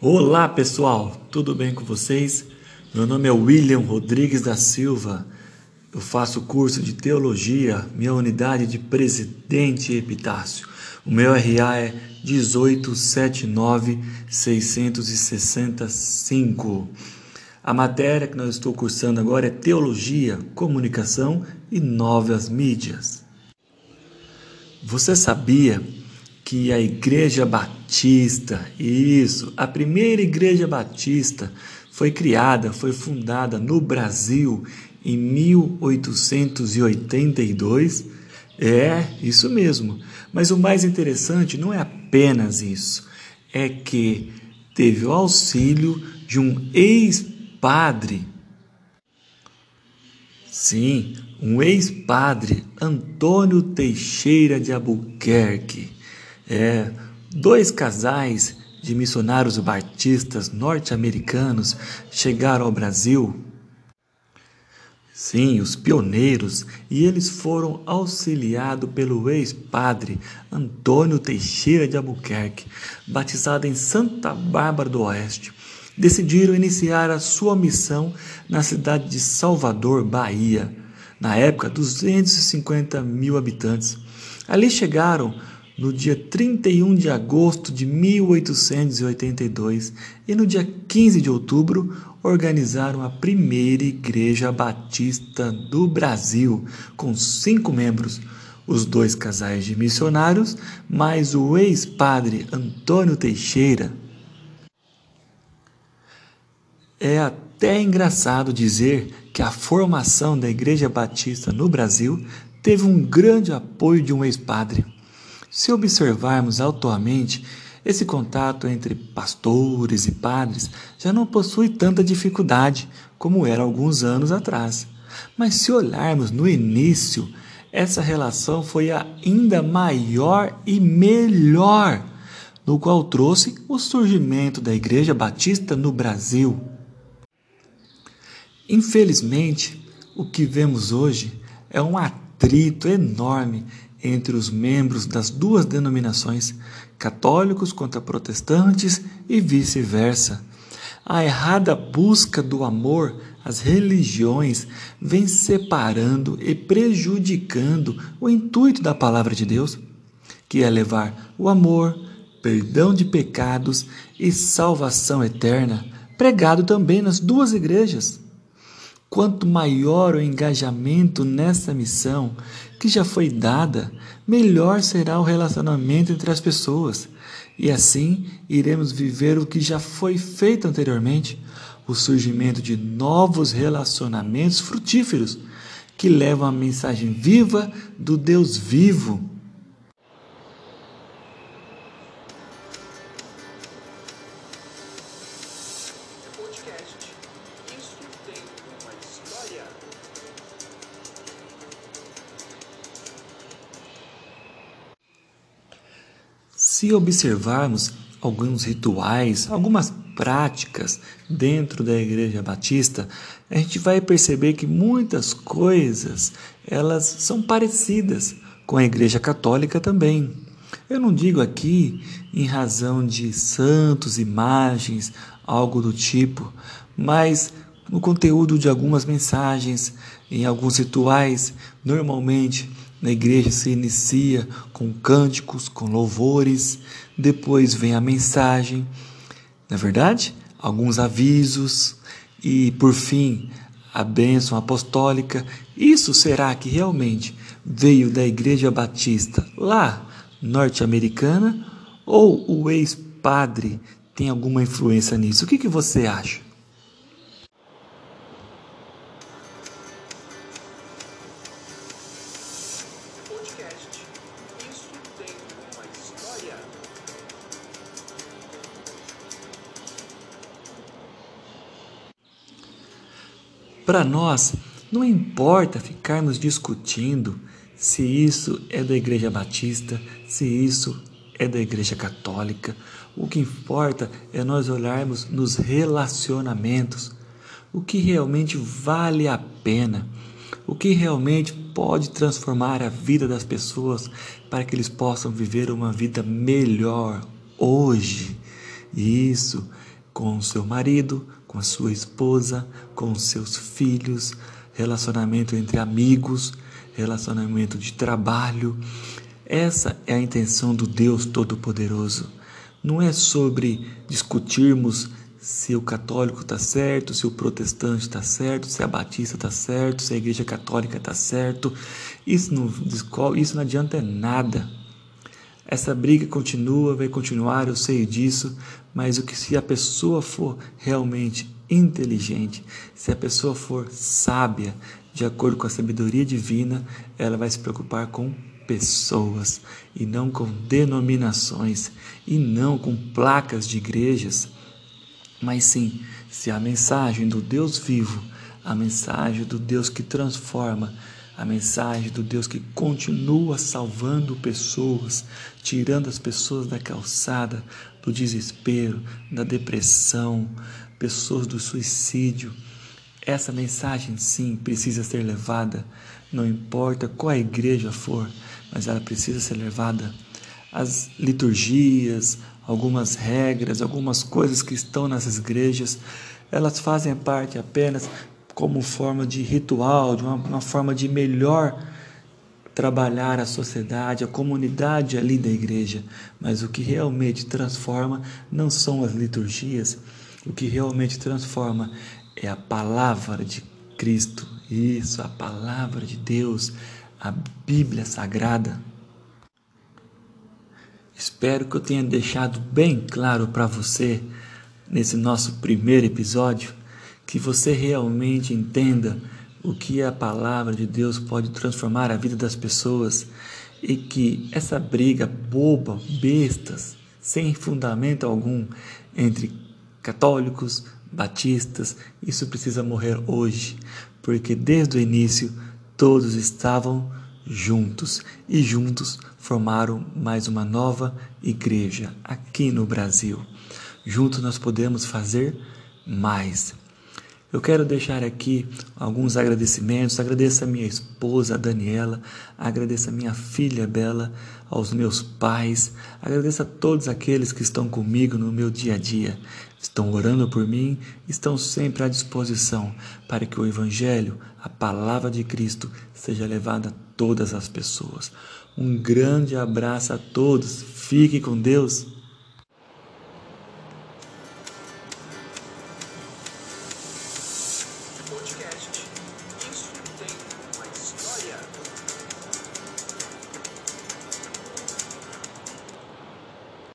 Olá pessoal, tudo bem com vocês? Meu nome é William Rodrigues da Silva. Eu faço curso de teologia, minha unidade de presidente Epitácio. O meu RA é 1879665. A matéria que nós estou cursando agora é Teologia, Comunicação e Novas Mídias. Você sabia que a Igreja Batista, isso, a primeira Igreja Batista foi criada, foi fundada no Brasil em 1882? É, isso mesmo. Mas o mais interessante não é apenas isso, é que teve o auxílio de um ex-padre. Sim, um ex-padre, Antônio Teixeira de Albuquerque. É, dois casais de missionários batistas norte-americanos chegaram ao Brasil. Sim, os pioneiros, e eles foram auxiliados pelo ex-padre Antônio Teixeira de Albuquerque, batizado em Santa Bárbara do Oeste. Decidiram iniciar a sua missão na cidade de Salvador, Bahia na época 250 mil habitantes. Ali chegaram no dia 31 de agosto de 1882 e no dia 15 de outubro organizaram a primeira igreja batista do Brasil, com cinco membros, os dois casais de missionários, mais o ex-padre Antônio Teixeira. É até engraçado dizer que a formação da Igreja Batista no Brasil teve um grande apoio de um ex-padre. Se observarmos atualmente, esse contato entre pastores e padres já não possui tanta dificuldade como era alguns anos atrás. Mas se olharmos no início, essa relação foi ainda maior e melhor, no qual trouxe o surgimento da Igreja Batista no Brasil. Infelizmente, o que vemos hoje é um atrito enorme entre os membros das duas denominações, católicos contra protestantes e vice-versa. A errada busca do amor às religiões vem separando e prejudicando o intuito da palavra de Deus, que é levar o amor, perdão de pecados e salvação eterna, pregado também nas duas igrejas. Quanto maior o engajamento nessa missão que já foi dada, melhor será o relacionamento entre as pessoas. E assim iremos viver o que já foi feito anteriormente o surgimento de novos relacionamentos frutíferos que levam a mensagem viva do Deus vivo Se observarmos alguns rituais, algumas práticas dentro da Igreja Batista, a gente vai perceber que muitas coisas elas são parecidas com a Igreja Católica também. Eu não digo aqui em razão de santos, imagens, algo do tipo, mas no conteúdo de algumas mensagens, em alguns rituais, normalmente na igreja se inicia com cânticos, com louvores, depois vem a mensagem, na é verdade, alguns avisos e, por fim, a bênção apostólica. Isso será que realmente veio da Igreja Batista lá norte-americana ou o ex-padre tem alguma influência nisso? O que, que você acha? Para nós, não importa ficarmos discutindo se isso é da Igreja Batista, se isso é da Igreja Católica. O que importa é nós olharmos nos relacionamentos, o que realmente vale a pena, o que realmente pode transformar a vida das pessoas para que eles possam viver uma vida melhor hoje. E isso com o seu marido, com a sua esposa, com os seus filhos, relacionamento entre amigos, relacionamento de trabalho. Essa é a intenção do Deus Todo-Poderoso. Não é sobre discutirmos se o católico está certo, se o protestante está certo, se a batista está certo, se a igreja católica está certo. Isso não, isso não adianta nada. Essa briga continua, vai continuar, eu sei disso, mas o que se a pessoa for realmente inteligente, se a pessoa for sábia, de acordo com a sabedoria divina, ela vai se preocupar com pessoas e não com denominações e não com placas de igrejas, mas sim se a mensagem do Deus vivo, a mensagem do Deus que transforma, a mensagem do Deus que continua salvando pessoas, tirando as pessoas da calçada, do desespero, da depressão, pessoas do suicídio. Essa mensagem, sim, precisa ser levada, não importa qual a igreja for, mas ela precisa ser levada. As liturgias, algumas regras, algumas coisas que estão nessas igrejas, elas fazem parte apenas como forma de ritual, de uma, uma forma de melhor trabalhar a sociedade, a comunidade ali da igreja. Mas o que realmente transforma não são as liturgias, o que realmente transforma é a palavra de Cristo. Isso, a palavra de Deus, a Bíblia Sagrada. Espero que eu tenha deixado bem claro para você nesse nosso primeiro episódio que você realmente entenda o que a palavra de Deus pode transformar a vida das pessoas e que essa briga boba, bestas, sem fundamento algum entre católicos, batistas, isso precisa morrer hoje, porque desde o início todos estavam juntos e juntos formaram mais uma nova igreja aqui no Brasil. Juntos nós podemos fazer mais. Eu quero deixar aqui alguns agradecimentos. Agradeço a minha esposa, a Daniela, agradeço a minha filha Bela, aos meus pais, agradeço a todos aqueles que estão comigo no meu dia a dia, estão orando por mim, estão sempre à disposição para que o Evangelho, a palavra de Cristo, seja levada a todas as pessoas. Um grande abraço a todos, fique com Deus.